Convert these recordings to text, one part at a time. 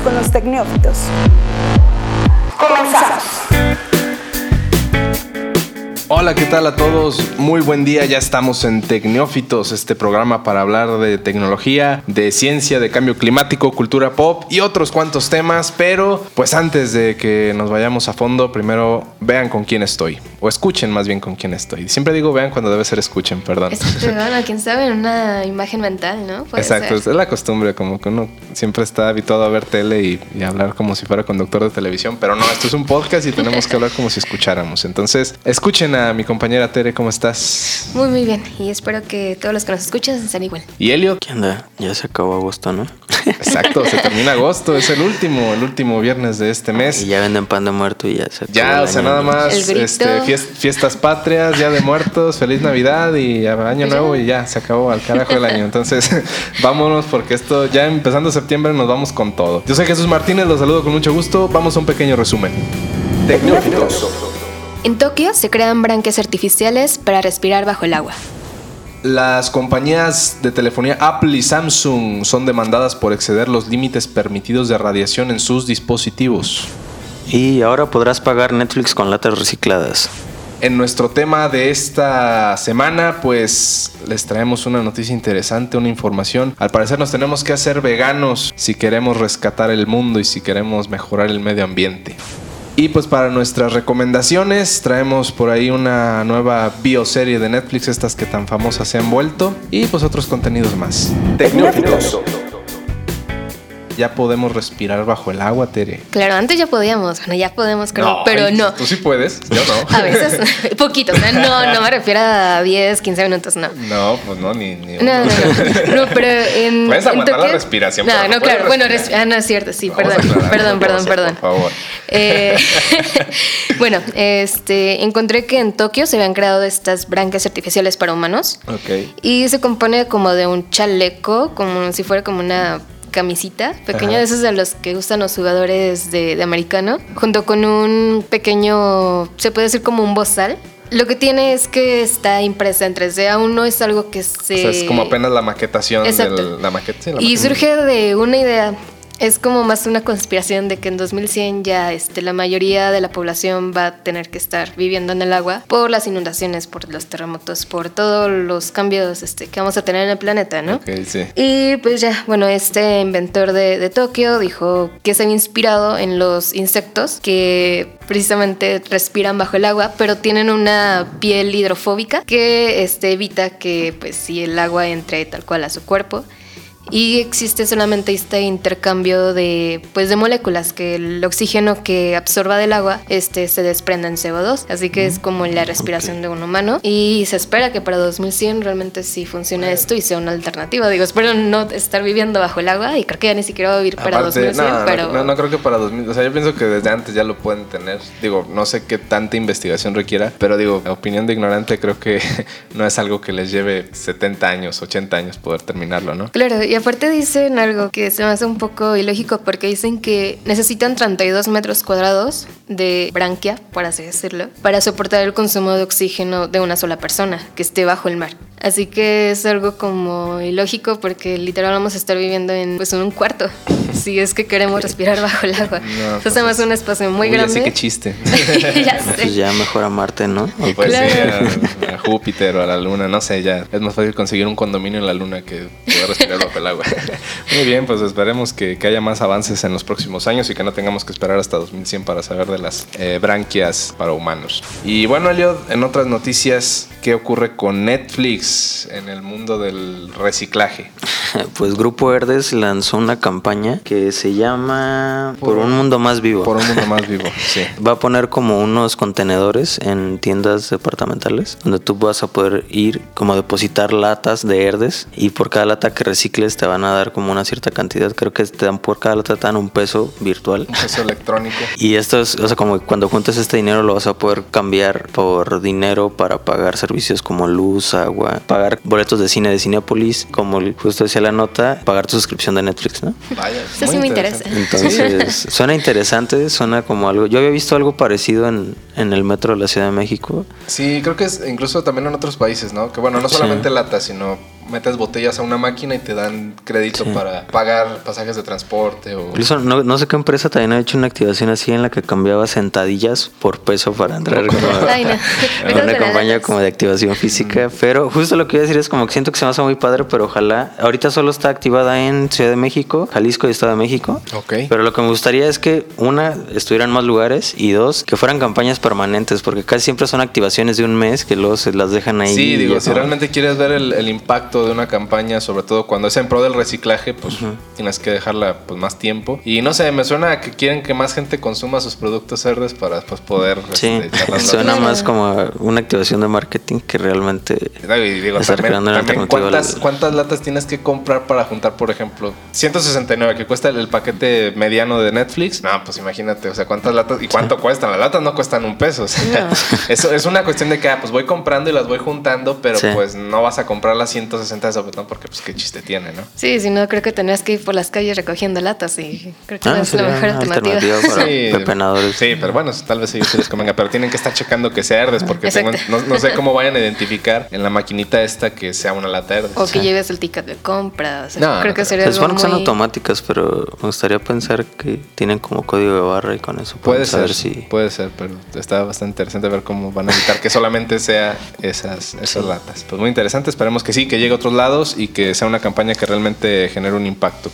con los tecnófitos. Hola, ¿qué tal a todos? Muy buen día, ya estamos en Tecnófitos, este programa para hablar de tecnología, de ciencia, de cambio climático, cultura pop y otros cuantos temas, pero pues antes de que nos vayamos a fondo, primero vean con quién estoy, o escuchen más bien con quién estoy. Siempre digo vean cuando debe ser escuchen, perdón. Exacto, bueno, quién sabe, una imagen mental, ¿no? Puede Exacto, ser. es la costumbre, como que uno siempre está habituado a ver tele y, y hablar como si fuera conductor de televisión, pero no, esto es un podcast y tenemos que hablar como si escucháramos. Entonces, escuchen a mi compañera Tere, ¿cómo estás? Muy, muy bien. Y espero que todos los que nos escuchan estén igual. ¿Y Elliot? ¿Qué onda? Ya se acabó agosto, ¿no? Exacto, se termina agosto, es el último, el último viernes de este mes. Y ya venden pan de muerto y ya se acabó Ya, o sea, nada más este, fies- fiestas patrias, Día de Muertos, Feliz Navidad y Año Ya. Nuevo y ya, se acabó al carajo el año. Entonces, vámonos porque esto ya empezando septiembre nos vamos con todo. Yo soy Jesús Martínez, los saludo con mucho gusto. Vamos a un pequeño resumen. Tecnófitos. En Tokio se crean branquias artificiales para respirar bajo el agua. Las compañías de telefonía Apple y Samsung son demandadas por exceder los límites permitidos de radiación en sus dispositivos. Y ahora podrás pagar Netflix con latas recicladas. En nuestro tema de esta semana, pues les traemos una noticia interesante, una información. Al parecer nos tenemos que hacer veganos si queremos rescatar el mundo y si queremos mejorar el medio ambiente. Y pues para nuestras recomendaciones traemos por ahí una nueva bioserie de Netflix, estas que tan famosas se han vuelto, y pues otros contenidos más. Tecnófitos. Ya podemos respirar bajo el agua, Tere. Claro, antes ya podíamos, bueno, ya podemos, creo, pero no. Tú sí puedes, yo no. A veces, poquito, o sea, no, no me refiero a 10, 15 minutos, no. No, pues no, ni, ni No, no, no, no, pero en. Puedes en aguantar la Tokio- respiración, No, no no, claro. Bueno, res- ah, no es cierto, sí, Vamos perdón, perdón, perdón, perdón. Por favor. Eh, bueno, este, encontré que en Tokio se habían creado estas branquias artificiales para humanos Ok. y se compone como de un chaleco, como si fuera como una camisita pequeña, Ajá. de esos de los que gustan los jugadores de, de americano, junto con un pequeño, se puede decir como un bozal. Lo que tiene es que está impresa en 3D, aún no es algo que se... O sea, es como apenas la maquetación Exacto. de la maqueta. sí, la Y maqueta. surge de una idea. Es como más una conspiración de que en 2100 ya este, la mayoría de la población va a tener que estar viviendo en el agua por las inundaciones, por los terremotos, por todos los cambios este, que vamos a tener en el planeta, ¿no? Ok, sí. Y pues ya, bueno, este inventor de, de Tokio dijo que se había inspirado en los insectos que precisamente respiran bajo el agua, pero tienen una piel hidrofóbica que este, evita que pues si el agua entre tal cual a su cuerpo. Y existe solamente este intercambio de, pues, de moléculas, que el oxígeno que absorba del agua este, se desprenda en CO2. Así que es como la respiración de un humano. Y se espera que para 2100 realmente sí funcione esto y sea una alternativa. Digo, espero no estar viviendo bajo el agua y creo que ya ni siquiera va a vivir para Aparte, 2100, no, no, pero... no, no creo que para 2000. O sea, yo pienso que desde antes ya lo pueden tener. Digo, no sé qué tanta investigación requiera, pero digo, opinión de ignorante, creo que no es algo que les lleve 70 años, 80 años poder terminarlo, ¿no? Claro, y aparte dicen algo que se me hace un poco ilógico porque dicen que necesitan 32 metros cuadrados de branquia, por así decirlo, para soportar el consumo de oxígeno de una sola persona que esté bajo el mar. Así que es algo como ilógico porque literal vamos a estar viviendo en, pues, en un cuarto, si es que queremos respirar bajo el agua. No, Entonces pues me es- un espacio muy Uy, grande. Así que chiste. ya Pues ya mejor a Marte, ¿no? O Pues Claro. sí, a, a Júpiter o a la Luna, no sé, ya es más fácil conseguir un condominio en la Luna que poder respirar bajo el agua. Muy bien, pues esperemos que, que haya más avances en los próximos años y que no tengamos que esperar hasta 2100 para saber de las eh, branquias para humanos. Y bueno, Eliot, en otras noticias, ¿qué ocurre con Netflix en el mundo del reciclaje? Pues Grupo Verdes lanzó una campaña que se llama Por un mundo más vivo. Por un mundo más vivo, sí. Va a poner como unos contenedores en tiendas departamentales donde tú vas a poder ir como a depositar latas de herdes y por cada lata que recicles te van a dar como una cierta cantidad. Creo que te dan por cada lata te dan un peso virtual. Un peso electrónico. Y esto es, o sea, como cuando juntes este dinero lo vas a poder cambiar por dinero para pagar servicios como luz, agua, pagar boletos de cine de Cinepolis, como justo decía la nota, pagar tu suscripción de Netflix, ¿no? Vaya, Eso sí me interesante. interesa. Entonces, suena interesante, suena como algo. Yo había visto algo parecido en, en el metro de la Ciudad de México. Sí, creo que es incluso también en otros países, ¿no? Que bueno, no Sí. solamente latas, sino metes botellas a una máquina y te dan crédito Sí. para pagar pasajes de transporte o... Incluso no, no sé qué empresa también ha hecho una activación así en la que cambiaba sentadillas por peso para entrar como Ay, no. una compañía como de activación física. Pero justo lo que iba a decir es como que siento que se me hace muy padre, pero ojalá. Ahorita solo está activada en Ciudad de México, Jalisco y Estado de México. Ok. Pero lo que me gustaría es que, una, estuvieran más lugares y dos, que fueran campañas permanentes, porque casi siempre son activaciones de un mes que luego se las dejan ahí. Sí, digo, si no- realmente quieres ver el, el impacto de una campaña, sobre todo cuando es en pro del reciclaje, pues tienes que dejarla pues más tiempo. Y no sé, me suena a que quieren que más gente consuma sus productos verdes para pues poder Sí, este, suena más como una activación de marketing que realmente. Y digo, Estar también, creando también ¿cuántas, al- ¿cuántas latas tienes que comprar para juntar, por ejemplo, 169 que cuesta el, el paquete mediano de Netflix? No, pues imagínate, o sea, ¿cuántas latas y cuánto cuestan? Las latas no cuestan un peso. O sea, eso es una cuestión de que, ah, pues voy comprando y las voy juntando, pero Sí. pues no vas a comprar las 160 de sopetón porque pues qué chiste tiene, ¿no? Sí, si no, creo que tendrías que ir por las calles recogiendo latas y creo que no Ah, es la mejor alternativa. alternativa para pepenadores. Sí, pero bueno, tal vez ellos sí les convenga, pero tienen que estar checando que sea Herdes porque tengo- no, no sé cómo vayan a identificar en la maquinita esta que sea una lata Herdes. O que lleves el ticket de compra. o sea, No, creo no que sería Se supone que son automáticas, pero me gustaría pensar que tienen como código de barra y con eso Puede ser, saber si. puede ser, pero está bastante interesante ver cómo van a evitar que solamente sea esas, esas latas. Pues muy interesante, esperemos que sí, que llegue a otros lados y que sea una campaña que realmente genere un impacto.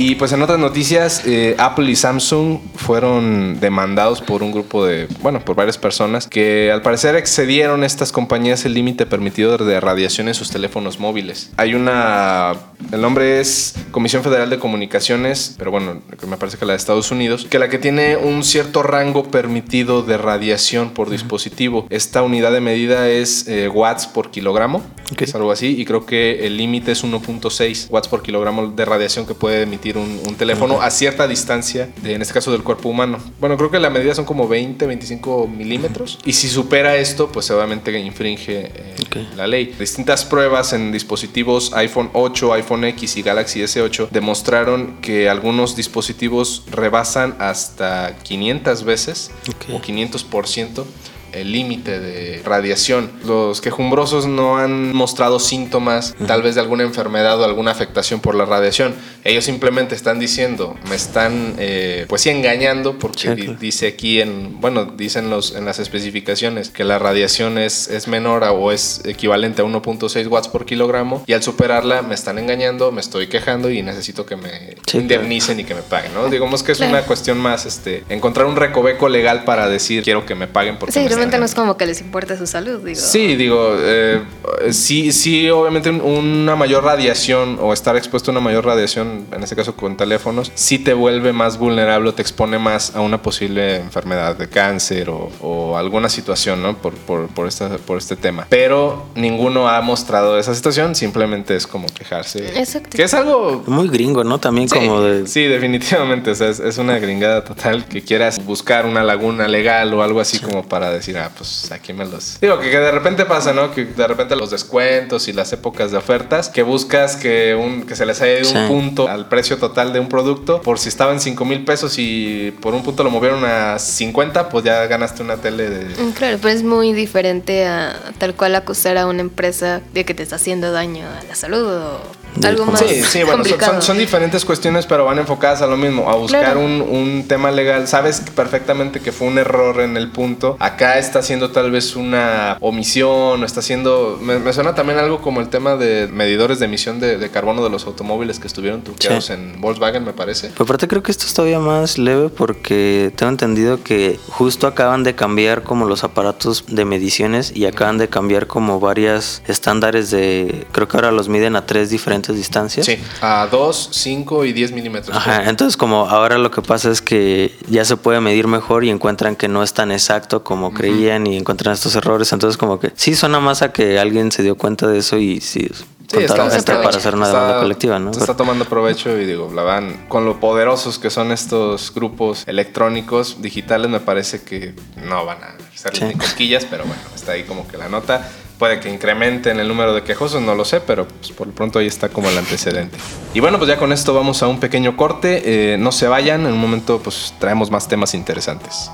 Y pues en otras noticias, eh, Apple y Samsung fueron demandados por un grupo de, bueno, por varias personas que al parecer excedieron estas compañías el límite permitido de radiación en sus teléfonos móviles. Hay una, el nombre es Comisión Federal de Comunicaciones, pero bueno, me parece que la de Estados Unidos, que la que tiene un cierto rango permitido de radiación por dispositivo. Esta unidad de medida es eh, watts por kilogramo, Ok. es algo así, y creo que el límite es 1.6 watts por kilogramo de radiación que puede emitir un, un teléfono a cierta distancia, de, en este caso del cuerpo humano. Bueno, creo que la medida son como 20, 25 milímetros, y si supera esto, pues obviamente infringe eh, la ley. Distintas pruebas en dispositivos iPhone 8, iPhone X y Galaxy S8 demostraron que algunos dispositivos rebasan hasta 500 veces o 500% el límite de radiación. Los quejumbrosos no han mostrado síntomas tal vez de alguna enfermedad o alguna afectación por la radiación. Ellos simplemente están diciendo, me están eh, pues sí engañando porque di- dice aquí en, bueno, dicen los, en las especificaciones que la radiación es, es menor a- o es equivalente a 1.6 watts por kilogramo y al superarla me están engañando, me estoy quejando y necesito que me Sí, indemnicen y que me paguen, ¿no? Digamos que es Claro. una cuestión más, este, encontrar un recoveco legal para decir quiero que me paguen porque Sí, me realmente no es engañando". como que les importe su salud, digo. Sí, digo, eh, sí, sí, obviamente un- una mayor radiación o estar expuesto a una mayor radiación, en este caso con teléfonos, sí te vuelve más vulnerable o te expone más a una posible enfermedad de cáncer o, o alguna situación, ¿no? Por, por, por, esta, por este tema. Pero ninguno ha mostrado esa situación, simplemente es como quejarse. Exacto. Que es algo Muy gringo, ¿no? También Sí, como de. sí, definitivamente. O sea, es, es una gringada total que quieras buscar una laguna legal o algo así como para decir, ah, pues aquí me los. Digo, que, que de repente pasa, ¿no? Que de repente los descuentos y las épocas de ofertas, que buscas que, un, que se les haya ido Sí. un punto al precio total de un producto, por si estaba en 5 mil pesos y por un punto lo movieron a 50, pues ya ganaste una tele de. Mm, Claro, pero es muy diferente a tal cual acusar a una empresa de que te está haciendo daño a la salud o algo cómo- más Sí, sí, bueno, son, complicado. son- son diferentes cuestiones, pero van enfocadas a lo mismo, a buscar Claro. un, un tema legal. Sabes perfectamente que fue un error en el punto. Acá está haciendo tal vez una omisión, o está haciendo. Me, me suena también algo como el tema de medidores de emisión de, de carbono de los automóviles que estuvieron truqueados Sí. en Volkswagen, me parece. Pero aparte creo que esto es todavía más leve porque tengo entendido que justo acaban de cambiar como los aparatos de mediciones y acaban de cambiar como varias estándares de... Creo que ahora los miden a tres diferentes distancias. Sí, a 2, 5 y 10 milímetros. Ajá, entonces como ahora lo que pasa es que ya se puede medir mejor y encuentran que no es tan exacto como creían y encuentran estos errores, entonces como que sí suena más a que alguien se dio cuenta de eso y sí, está- está- para hacer una está- demanda colectiva, ¿no? se está tomando provecho y digo, la van con lo poderosos que son estos grupos electrónicos digitales, me parece que no van a ser Sí. ni cosquillas, pero bueno, está ahí como que la nota. Puede que incrementen el número de quejosos, no lo sé, pero pues, por lo pronto ahí está como el antecedente. Y bueno, pues ya con esto vamos a un pequeño corte. Eh, no se vayan, en un momento pues traemos más temas interesantes.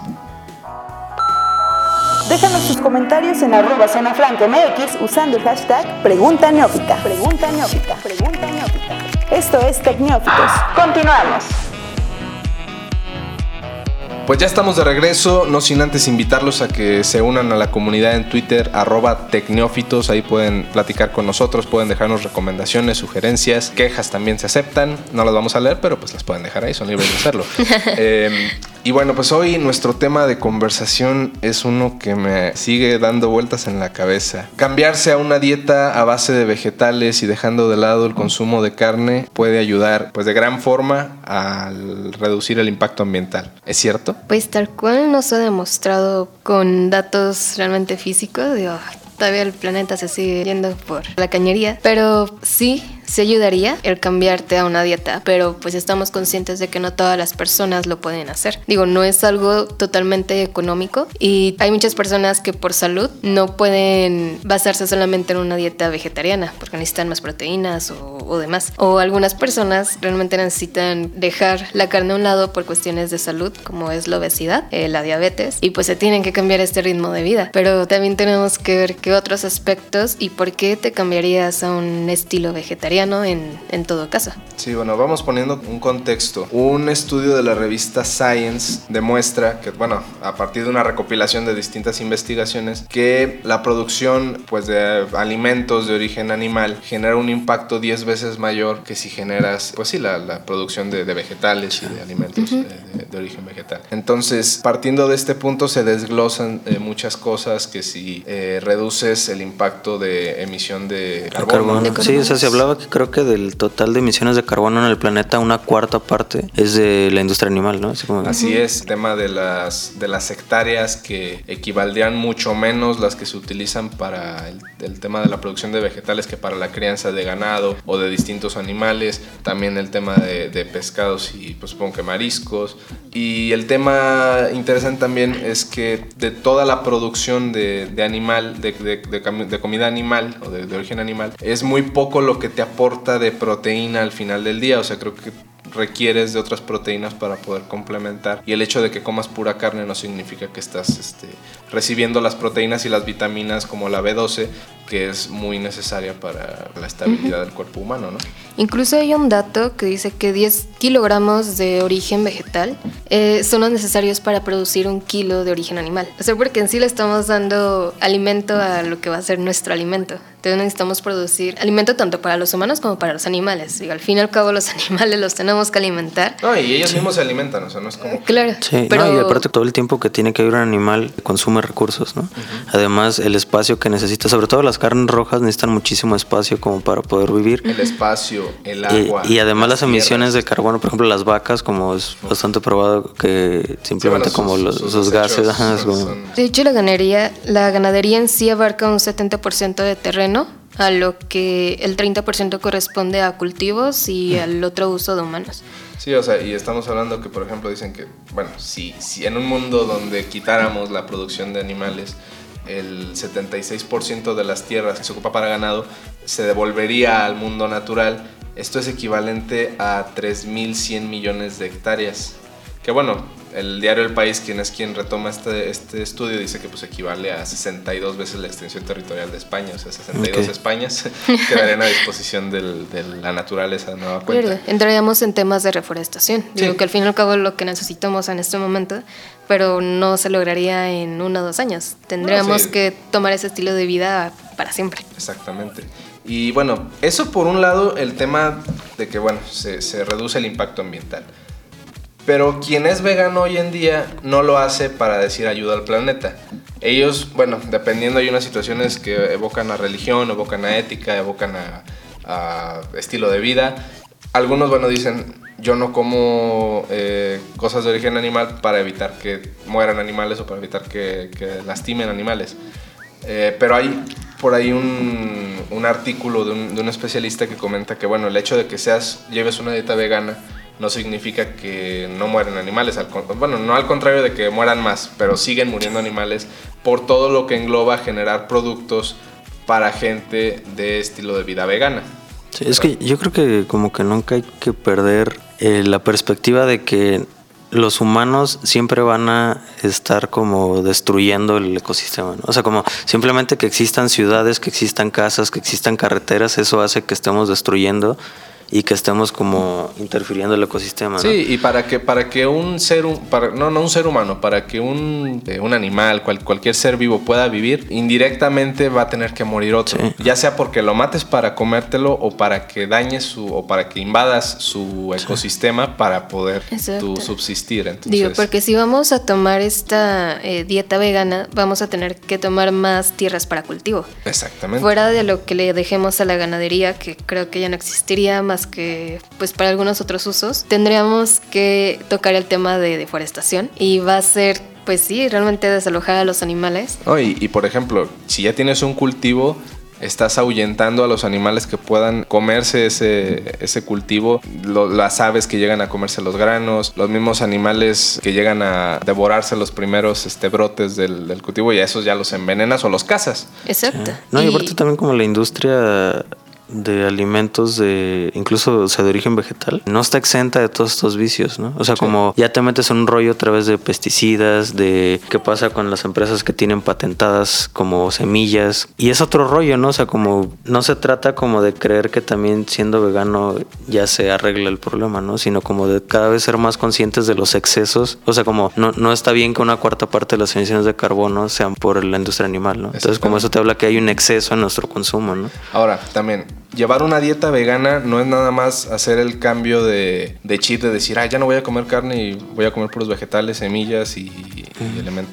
Déjanos tus comentarios en arroba zona MX usando el hashtag Pregunta Neófita. Pregunta Neófita. Pregunta Neófita. Esto es Tecneófitos. Continuamos. Pues ya estamos de regreso, no sin antes invitarlos a que se unan a la comunidad en Twitter, arroba tecneófitos, ahí pueden platicar con nosotros, pueden dejarnos recomendaciones, sugerencias, quejas también se aceptan, no las vamos a leer, pero pues las pueden dejar ahí, son libres de hacerlo. eh, y bueno, pues hoy nuestro tema de conversación es uno que me sigue dando vueltas en la cabeza. Cambiarse a una dieta a base de vegetales y dejando de lado el consumo de carne puede ayudar pues de gran forma al reducir el impacto ambiental. ¿Es cierto? Pues tal cual no se ha demostrado con datos realmente físicos. Digo, todavía el planeta se sigue yendo por la cañería, pero sí se ayudaría el cambiarte a una dieta, pero pues estamos conscientes de que no todas las personas lo pueden hacer. Digo, no es algo totalmente económico y hay muchas personas que por salud no pueden basarse solamente en una dieta vegetariana porque necesitan más proteínas o, o demás. O algunas personas realmente necesitan dejar la carne a un lado por cuestiones de salud, como es la obesidad, eh, la diabetes, y pues se tienen que cambiar este ritmo de vida. Pero también tenemos que ver qué otros aspectos y por qué te cambiarías a un estilo vegetariano en, en, todo caso. Sí, bueno, vamos poniendo un contexto. Un estudio de la revista Science demuestra que, bueno, a partir de una recopilación de distintas investigaciones, que la producción pues, de alimentos de origen animal genera un impacto 10 veces mayor que si generas, pues sí, la, la producción de, de, vegetales y de alimentos uh -huh. de, de, origen vegetal. Entonces, partiendo de este punto, se desglosan eh, muchas cosas que si eh, reduces el impacto de emisión de carbono. carbono. Sí, o sea, se hablaba que creo que del total de emisiones de carbono en el planeta, una cuarta parte es de la industria animal, ¿no? Así, como... Así es, el tema de las, de las hectáreas que equivaldrían mucho menos las que se utilizan para el, el, tema de la producción de vegetales que para la crianza de ganado o de distintos animales, también el tema de, de pescados y pues supongo que mariscos. Y el tema interesante también es que de toda la producción de, de animal, de, de, comida animal o de, origen animal, es muy poco lo que te aporta de proteína al final del día. O sea, creo que requieres de otras proteínas para poder complementar. Y el hecho de que comas pura carne no significa que estás este, recibiendo las proteínas y las vitaminas como la B12, que es muy necesaria para la estabilidad uh -huh. del cuerpo humano, ¿no? Incluso hay un dato que dice que 10 kilogramos de origen vegetal eh, son los necesarios para producir un kilo de origen animal. O sea, porque en sí le estamos dando alimento a lo que va a ser nuestro alimento. Entonces necesitamos producir alimento tanto para los humanos como para los animales. Digo, al fin y al cabo los animales los tenemos que alimentar. No, y ellos sí. mismos se alimentan, o sea, no es como... Claro. Sí, pero... no, y aparte todo el tiempo que tiene que vivir un animal consume recursos, ¿no? Uh -huh. Además, el espacio que necesita, sobre todo las carnes rojas necesitan muchísimo espacio como para poder vivir. El espacio, el agua. Y, y además las, las emisiones de carbono, por ejemplo, las vacas, como es bastante probado que simplemente sí, bueno, como sus, los, sus, gases... Ajá, como... De hecho, la ganadería, la ganadería en sí abarca un 70% de terreno a lo que el 30% corresponde a cultivos y al otro uso de humanos. Sí, o sea, y estamos hablando que, por ejemplo, dicen que, bueno, si, si en un mundo donde quitáramos la producción de animales, el 76% de las tierras que se ocupa para ganado se devolvería al mundo natural, esto es equivalente a 3.100 millones de hectáreas. Que bueno, el diario El País, quien es quien retoma este, este estudio, dice que pues equivale a 62 veces la extensión territorial de España, o sea, 62 okay. Españas quedarían a disposición del, de la naturaleza de nueva cuenta. Claro, entraríamos en temas de reforestación. Sí. Digo que al fin y al cabo es lo que necesitamos en este momento, pero no se lograría en uno o dos años. Tendríamos sí. que tomar ese estilo de vida para siempre. Exactamente. Y bueno, eso por un lado, el tema de que, bueno, se, se reduce el impacto ambiental. Pero quien es vegano hoy en día no lo hace para decir ayuda al planeta. Ellos, bueno, dependiendo hay unas situaciones que evocan a religión, evocan a ética, evocan a, estilo de vida. Algunos, bueno, dicen, yo no como eh, cosas de origen animal para evitar que mueran animales o para evitar que, lastimen animales. Eh, pero hay por ahí un, un artículo de un, de un especialista que comenta que, bueno, el hecho de que seas, lleves una dieta vegana no significa que no mueren animales. Al, bueno, no al contrario de que mueran más, pero siguen muriendo animales por todo lo que engloba generar productos para gente de estilo de vida vegana. Es que yo creo que como que nunca hay que perder eh, la perspectiva de que los humanos siempre van a estar como destruyendo el ecosistema, ¿no? O sea, como simplemente que existan ciudades, que existan casas, que existan carreteras, eso hace que estemos destruyendo y que estemos como interfiriendo el ecosistema. ¿no? Sí, y para que, para que un ser, para, no, no un ser humano, para que un, eh, un animal, cual, cualquier ser vivo pueda vivir, indirectamente va a tener que morir otro. Sí. Ya sea porque lo mates para comértelo o para que dañes su, o para que invadas su ecosistema para poder tú subsistir. Entonces, Digo, porque si vamos a tomar esta eh, dieta vegana, vamos a tener que tomar más tierras para cultivo. Exactamente. Fuera de lo que le dejemos a la ganadería, que creo que ya no existiría más que pues para algunos otros usos, tendríamos que tocar el tema de deforestación y va a ser pues sí, realmente desalojar a los animales. Y, y, por ejemplo, si ya tienes un cultivo, estás ahuyentando a los animales que puedan comerse ese, ese cultivo, lo- las aves que llegan a comerse los granos, los mismos animales que llegan a devorarse los primeros este, brotes del, del cultivo y a esos ya los envenenas o los cazas. Exacto. No, y Y- aparte también como la industria de alimentos de incluso o sea, de origen vegetal no está exenta de todos estos vicios, ¿no? O sea, como ya te metes en un rollo a través de pesticidas, de qué pasa con las empresas que tienen patentadas como semillas y es otro rollo, ¿no? O sea, como no se trata como de creer que también siendo vegano ya se arregla el problema, ¿no? Sino como de cada vez ser más conscientes de los excesos, o sea, como no, no está bien que una cuarta parte de las emisiones de carbono sean por la industria animal, ¿no? Entonces, como eso te habla que hay un exceso en nuestro consumo, ¿no? Ahora, también, llevar una dieta vegana no es nada más hacer el cambio de, de chip de decir, ah, ya no voy a comer carne y voy a comer puros vegetales, semillas y, y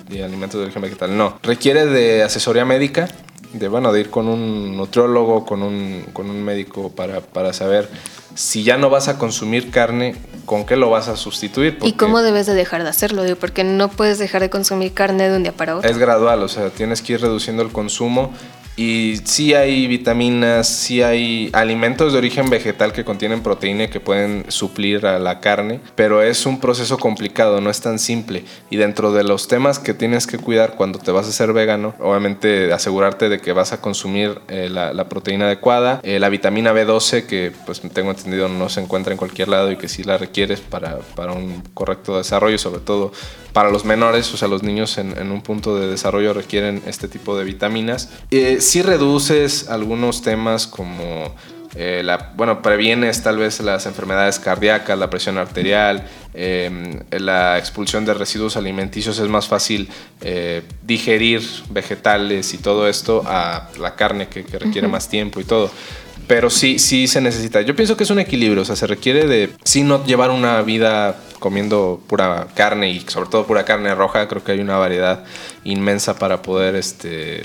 y alimentos de origen vegetal. No, requiere de asesoría médica, de, bueno, de ir con un nutriólogo, con un, con un médico para, para saber si ya no vas a consumir carne, ¿con qué lo vas a sustituir? ¿Y Porque cómo debes de dejar de hacerlo? Digo, porque no puedes dejar de consumir carne de un día para otro. Es gradual, o sea, tienes que ir reduciendo el consumo y sí hay vitaminas, sí hay alimentos de origen vegetal que contienen proteína que pueden suplir a la carne, pero es un proceso complicado, no es tan simple. Y dentro de los temas que tienes que cuidar cuando te vas a ser vegano, obviamente asegurarte de que vas a consumir eh, la, la proteína adecuada, eh, la vitamina B12 que pues tengo entendido no se encuentra en cualquier lado y que sí la requieres para, para un correcto desarrollo, sobre todo para los menores, o sea, los niños en, en un punto de desarrollo requieren este tipo de vitaminas. Eh, sí reduces algunos temas como, eh, la, bueno, previenes tal vez las enfermedades cardíacas, la presión arterial, eh, la expulsión de residuos alimenticios, es más fácil eh, digerir vegetales y todo esto a la carne que, que requiere más tiempo y todo. Pero sí, sí se necesita. Yo pienso que es un equilibrio, o sea, se requiere de sí no llevar una vida comiendo pura carne y sobre todo pura carne roja. Creo que hay una variedad inmensa para poder, este,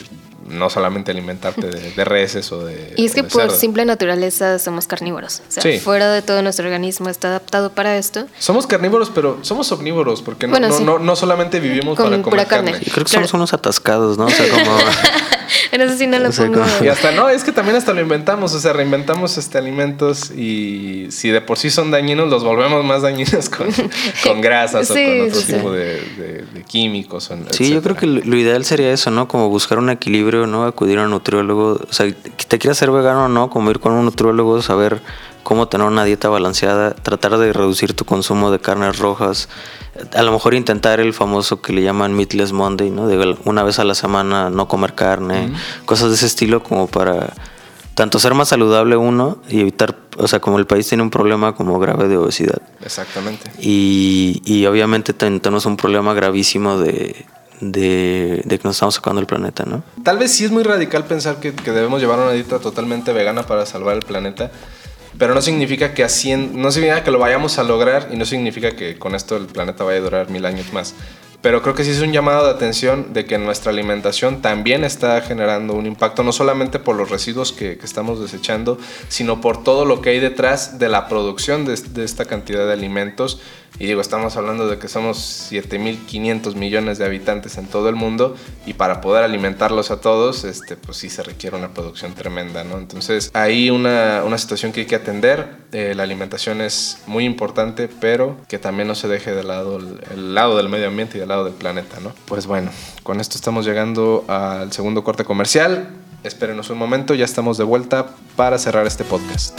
no solamente alimentarte de, de reses o de. Y es que de por cerdo. simple naturaleza somos carnívoros. O sea, Sí. fuera de todo nuestro organismo está adaptado para esto. Somos carnívoros, pero somos omnívoros porque no, Bueno, no, sí. no, no solamente vivimos Con para comer pura carne. carne. Y creo que Claro. somos unos atascados, ¿no? O sea, como... En eso sí no lo O sea, pongo. como- Y hasta no, es que también hasta lo inventamos, o sea, reinventamos este alimentos y si de por sí son dañinos, los volvemos más dañinos con, con grasas o con otro sí, tipo sí. de, de- de químicos. Sí, yo creo que lo lo ideal sería eso, ¿no? Como buscar un equilibrio, ¿no? Acudir a un nutriólogo. O sea, que te quieras ser vegano o no, como ir con un nutriólogo, saber cómo tener una dieta balanceada, tratar de reducir tu consumo de carnes rojas, a lo mejor intentar el famoso que le llaman Meatless Monday, ¿no? De una vez a la semana no comer carne, cosas de ese estilo como para tanto ser más saludable uno y evitar, o sea, como el país tiene un problema como grave de obesidad. Exactamente. Y, y obviamente ten- tenemos un problema gravísimo de, de, de que nos estamos sacando el planeta, ¿no? Tal vez sí es muy radical pensar que, que debemos llevar una dieta totalmente vegana para salvar el planeta, pero no significa que haciendo, no significa que lo vayamos a lograr y no significa que con esto el planeta vaya a durar mil años más. Pero creo que sí es un llamado de atención de que nuestra alimentación también está generando un impacto, no solamente por los residuos que, que estamos desechando, sino por todo lo que hay detrás de la producción de, de esta cantidad de alimentos. Y digo, estamos hablando de que somos 7.500 millones de habitantes en todo el mundo y para poder alimentarlos a todos, este, pues sí se requiere una producción tremenda, ¿no? Entonces, hay una, una situación que hay que atender. Eh, la alimentación es muy importante, pero que también no se deje de lado el, lado del medio ambiente y del lado del planeta, ¿no? Pues bueno, con esto estamos llegando al segundo corte comercial. Espérenos un momento, ya estamos de vuelta para cerrar este podcast.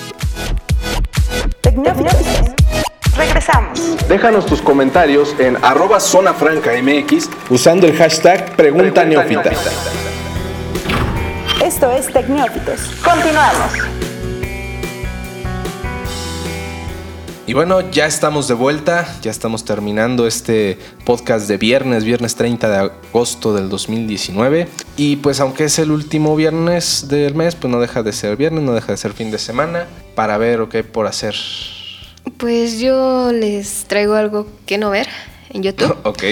Déjanos tus comentarios en arroba zona franca MX usando el hashtag Pregunta, Neófita. Esto es Tecnófitos. Continuamos. Y bueno, ya estamos de vuelta, ya estamos terminando este podcast de viernes, viernes 30 de agosto del 2019. Y pues aunque es el último viernes del mes, pues no deja de ser viernes, no deja de ser fin de semana, para ver qué hay por hacer. Pues yo les traigo algo que no ver en YouTube. ok.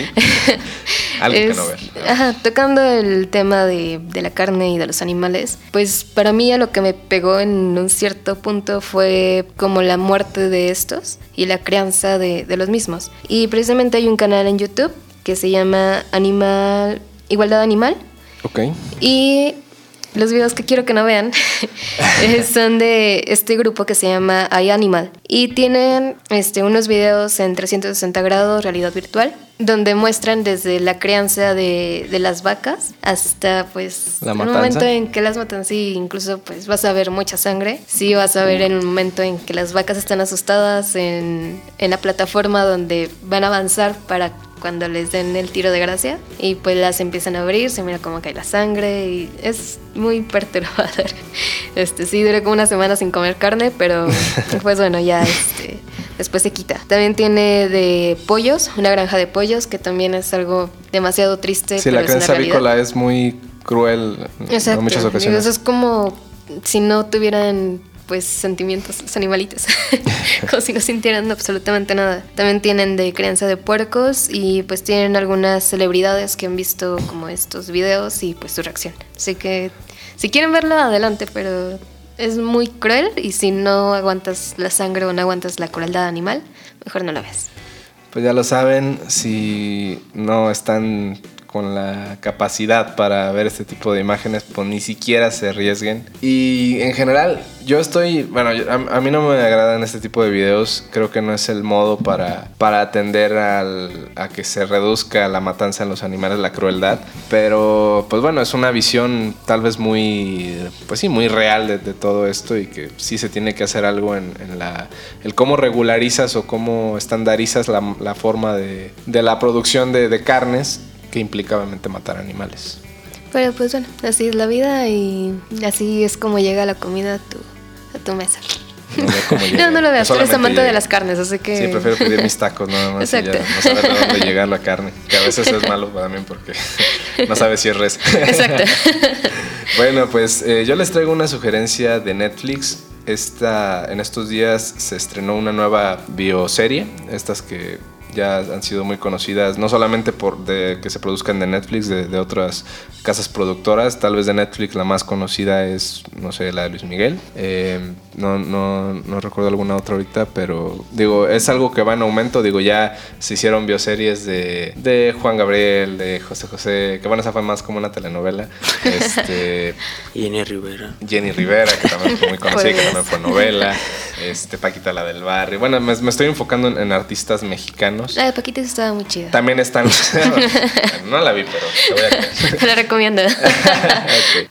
Algo que no ver. Ajá, tocando el tema de, de, la carne y de los animales, pues para mí a lo que me pegó en un cierto punto fue como la muerte de estos y la crianza de, de los mismos. Y precisamente hay un canal en YouTube que se llama Animal Igualdad Animal. Ok. Y los videos que quiero que no vean son de este grupo que se llama iAnimal y tienen este, unos videos en 360 grados, realidad virtual, donde muestran desde la crianza de, de las vacas hasta pues ¿La el momento en que las matan, sí, incluso pues vas a ver mucha sangre, sí vas a ver en un momento en que las vacas están asustadas en, en la plataforma donde van a avanzar para cuando les den el tiro de gracia y pues las empiezan a abrir, se mira cómo cae la sangre y es muy perturbador. Este sí duré como una semana sin comer carne, pero pues bueno, ya este después se quita. También tiene de pollos, una granja de pollos que también es algo demasiado triste, Sí, la realidad. avícola es muy cruel Exacto. en muchas Digo, ocasiones. Eso es como si no tuvieran pues sentimientos los animalitos, como si no sintieran absolutamente nada. También tienen de crianza de puercos y pues tienen algunas celebridades que han visto como estos videos y pues su reacción. Así que si quieren verlo, adelante, pero es muy cruel y si no aguantas la sangre o no aguantas la crueldad animal, mejor no la ves. Pues ya lo saben, si no están con la capacidad para ver este tipo de imágenes, pues ni siquiera se arriesguen. Y en general, yo estoy, bueno, a, a mí no me agradan este tipo de videos, creo que no es el modo para, para atender al- a que se reduzca la matanza en los animales, la crueldad, pero pues bueno, es una visión tal vez muy, pues sí, muy real de, de todo esto y que sí se tiene que hacer algo en, en la, el cómo regularizas o cómo estandarizas la, la forma de, de la producción de, de carnes que implica obviamente matar animales. Pero pues bueno, así es la vida y así es como llega la comida a tu, a tu mesa. No. No, no lo veas, tú eres amante de las carnes, así que... Sí, prefiero pedir mis tacos nada más. y ya Exacto. no saber de dónde llega la carne. Que a veces es malo también porque no sabes si es res. Exacto. Bueno, pues eh, yo les traigo una sugerencia de Netflix. Esta, en estos días se estrenó una nueva bioserie, estas que ya han sido muy conocidas, no solamente por de, que se produzcan de Netflix, de, de otras casas productoras. Tal vez de Netflix la más conocida es, no sé, la de Luis Miguel. Eh, no, no, no recuerdo alguna otra ahorita, pero digo, es algo que va en aumento. Digo, ya se hicieron bioseries de, de Juan Gabriel, de José José, que bueno, esa fue más como una telenovela. Este, Jenny Rivera. Jenny Rivera, que también fue muy conocida, que Pues. también fue novela. Este, Paquita la del barrio. Bueno, me, me estoy enfocando en, en artistas mexicanos. La de Paquita sí estaba muy chida. También están. no la vi, pero te voy a creer. Te la recomiendo.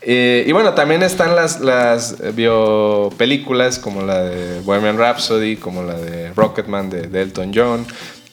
Eh, y bueno, también están las, las biopelículas como la de Bohemian Rhapsody, como la de Rocketman de, de Elton John.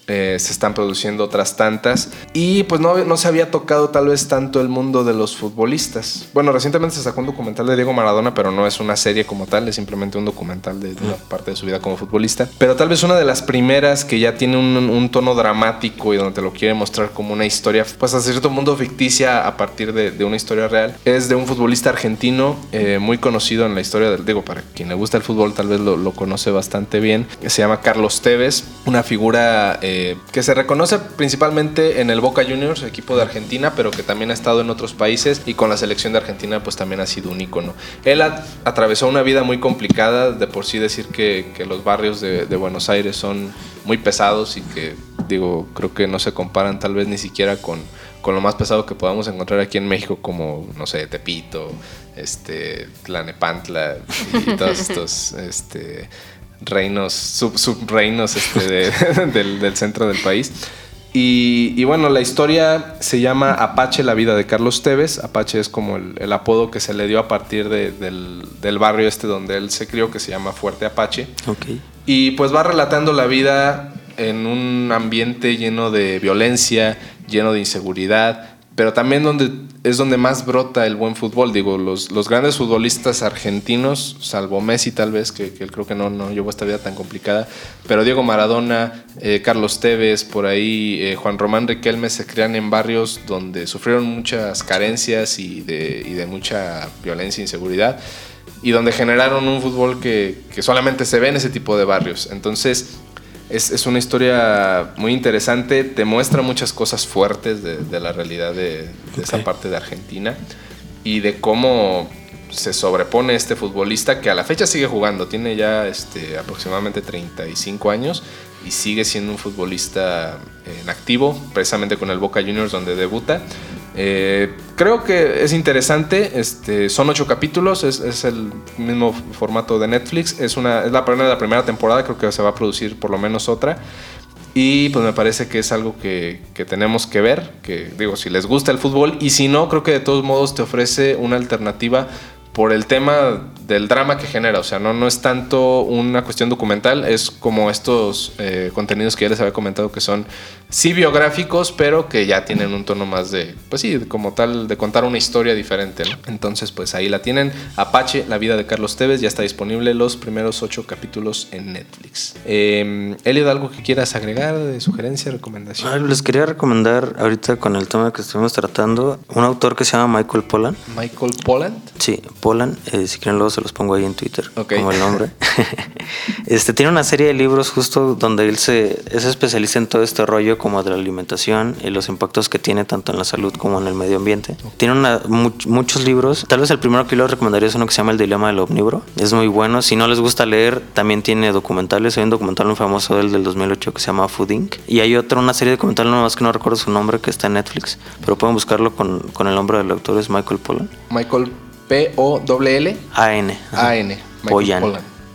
Eh, se están produciendo otras tantas. Y pues no, no se había tocado tal vez tanto el mundo de los futbolistas. Bueno, recientemente se sacó un documental de Diego Maradona, pero no es una serie como tal, es simplemente un documental de, de la parte de su vida como futbolista. Pero tal vez una de las primeras que ya tiene un, un tono dramático y donde te lo quiere mostrar como una historia, pues a cierto mundo ficticia a partir de, de una historia real, es de un futbolista argentino eh, muy conocido en la historia del, digo, para quien le gusta el fútbol tal vez lo, lo conoce bastante bien, se llama Carlos Tevez, una figura eh, que se reconoce principalmente en el Boca Juniors, equipo de Argentina, pero que también ha estado en otros países y con la selección de Argentina pues también ha sido un ícono. Él atravesó una vida muy complicada, de por sí decir que, que los barrios de, de Buenos Aires son muy pesados y que digo, creo que no se comparan tal vez ni siquiera con, con lo más pesado que podamos encontrar aquí en México como, no sé, Tepito, este, Tlanepantla y todos estos este, reinos, sub, subreinos este, de- del, del centro del país. Y, y bueno, la historia se llama Apache, la vida de Carlos Tevez. Apache es como el, el apodo que se le dio a partir de- del, del barrio este donde él se crió, que se llama Fuerte Apache. Ok. Y pues va relatando la vida en un ambiente lleno de violencia, lleno de inseguridad, pero también donde es donde más brota el buen fútbol. Digo, los, los grandes futbolistas argentinos, salvo Messi tal vez, que, creo que no, no llevó esta vida tan complicada, pero Diego Maradona, eh, Carlos Tevez, por ahí eh, Juan Román Riquelme se crean en barrios donde sufrieron muchas carencias y de, y de mucha violencia e inseguridad y donde generaron un fútbol que, que solamente se ve en ese tipo de barrios. Entonces, es, una historia muy interesante, te muestra muchas cosas fuertes de, la realidad de, esa parte de Argentina y de cómo se sobrepone este futbolista que a la fecha sigue jugando, tiene ya este, aproximadamente 35 años y sigue siendo un futbolista en activo, precisamente con el Boca Juniors donde debuta. Eh, creo que es interesante, este, son ocho capítulos, es, el mismo formato de Netflix, es, una, es la, la primera temporada, creo que se va a producir por lo menos otra. Y pues me parece que es algo que, que, tenemos que ver, que digo, si les gusta el fútbol y si no, creo que de todos modos te ofrece una alternativa por el tema del drama que genera. O sea, no, no es tanto una cuestión documental, es como estos eh, contenidos que ya les había comentado que son sí biográficos, pero que ya tienen un tono más de, pues sí, como tal, de contar una historia diferente. Entonces, pues ahí la tienen. Apache, la vida de Carlos Tevez, ya está disponible los primeros ocho capítulos en Netflix. Eh, Elliot, ¿algo que quieras agregar de sugerencia, recomendación? les quería recomendar ahorita con el tema que estuvimos tratando, un autor que se llama Michael Pollan. Michael Pollan. Sí, Polan, eh, si quieren luego se los pongo ahí en Twitter como el nombre. este tiene una serie de libros justo donde él se es especialista en todo este rollo como de la alimentación y los impactos que tiene tanto en la salud como en el medio ambiente. Tiene una, muchos libros. Tal vez el primero que yo les recomendaría es uno que se llama El dilema del omnívoro. Es muy bueno. Si no les gusta leer, también tiene documentales. Hay un documental muy famoso del del 2008 que se llama Food Inc. Y hay otra, una serie de documentales más que no recuerdo su nombre que está en Netflix, pero pueden buscarlo con, con el nombre del autor es Michael Pollan. Michael P-O-L-L. A-N. A-N.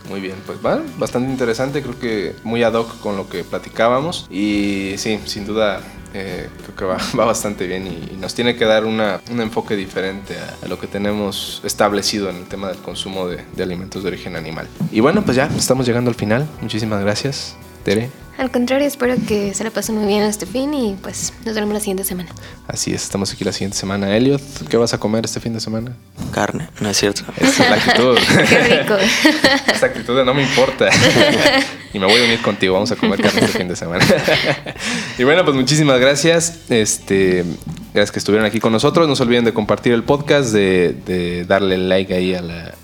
Muy bien, pues va, bastante interesante, creo que muy ad hoc con lo que platicábamos y sí, sin duda eh, creo que va, va, bastante bien y, nos tiene que dar una, un enfoque diferente a, lo que tenemos establecido en el tema del consumo de, de alimentos de origen animal. Y bueno, pues ya estamos llegando al final, muchísimas gracias, Tere. Al contrario, espero que se la pasen muy bien este fin y pues nos vemos la siguiente semana. Así es, estamos aquí la siguiente semana. Elliot, ¿qué vas a comer este fin de semana? Carne, no es cierto. Esa es la actitud. Qué rico. Esa actitud de no me importa. y me voy a unir contigo, vamos a comer carne este fin de semana. y bueno, pues muchísimas gracias. Este, gracias que estuvieron aquí con nosotros. No se olviden de compartir el podcast, de, darle like ahí a la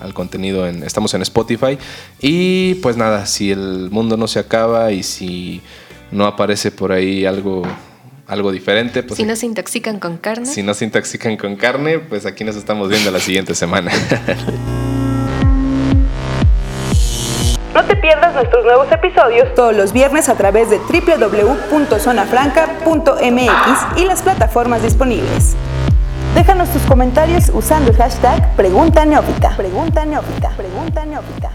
al contenido. En, estamos en Spotify. Y pues nada, si el mundo no se acaba y si no aparece por ahí algo algo diferente. Pues, si no se intoxican con carne. Si no se intoxican con carne, pues aquí nos estamos viendo la siguiente semana. No te pierdas nuestros nuevos episodios todos los viernes a través de www.zonafranca.mx y las plataformas disponibles. Déjanos tus comentarios usando el hashtag Pregunta Neófita. Pregunta Neófita. Pregunta Neófita.